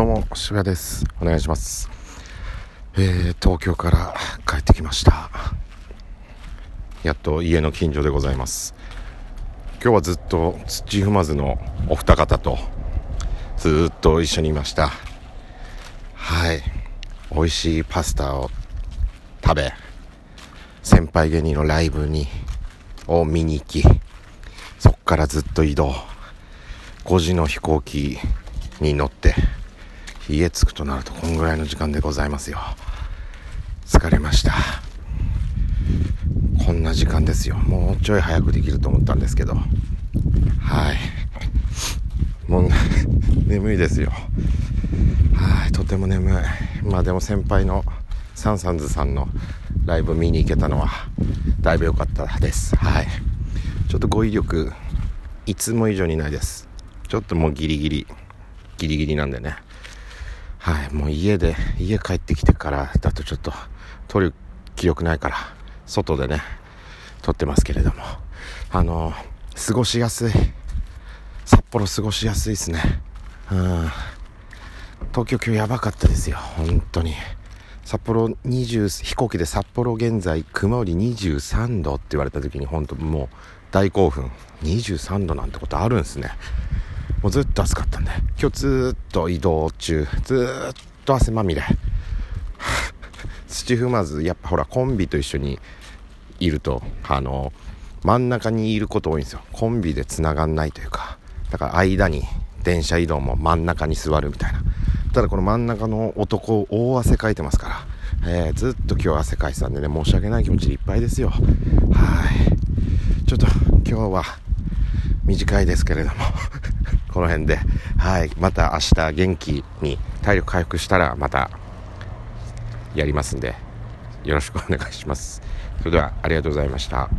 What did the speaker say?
どうも渋谷です。お願いします。えー、東京から帰ってきました。やっと家の近所でございます。今日はずっと土踏まずのお二方とずっと一緒にいました。はい。美味しいパスタを食べ先輩芸人のライブにを見に行きそっからずっと移動。5時の飛行機に乗って家着くとなるとこんぐらいの時間でございますよ。疲れました。こんな時間ですよ。もうちょい早くできると思ったんですけど。はい。もう 眠いですよ。はい。とても眠い。まあでも先輩のサンサンズさんのライブ見に行けたのはだいぶ良かったです。はい。ちょっと語彙力いつも以上にないです。ちょっともうギリギリギリギリなんでね。はいもう家で家帰ってきてからだとちょっと撮る気力ないから外でね撮ってますけれども。あの過ごしやすい札幌過ごしやすいですね。うん。東京今日やばかったですよ本当に。札幌20飛行機で札幌現在熊より23度って言われた時に本当もう大興奮。23度なんてことあるんですね。もうずっと暑かったんで。今日ずっと移動中。ずっと汗まみれ。土踏まずやっぱほらコンビと一緒にいるとあの真ん中にいること多いんですよ。コンビでつながんないというか。だから間に電車移動も真ん中に座るみたいな。ただこの真ん中の男大汗かいてますから、えー、ずっと今日汗かいてたんでね申し訳ない気持ちでいっぱいですよ。はい。ちょっと今日は短いですけれども。この辺で、はい、また明日元気に体力回復したらまたやりますんで、よろしくお願いします。それではありがとうございました。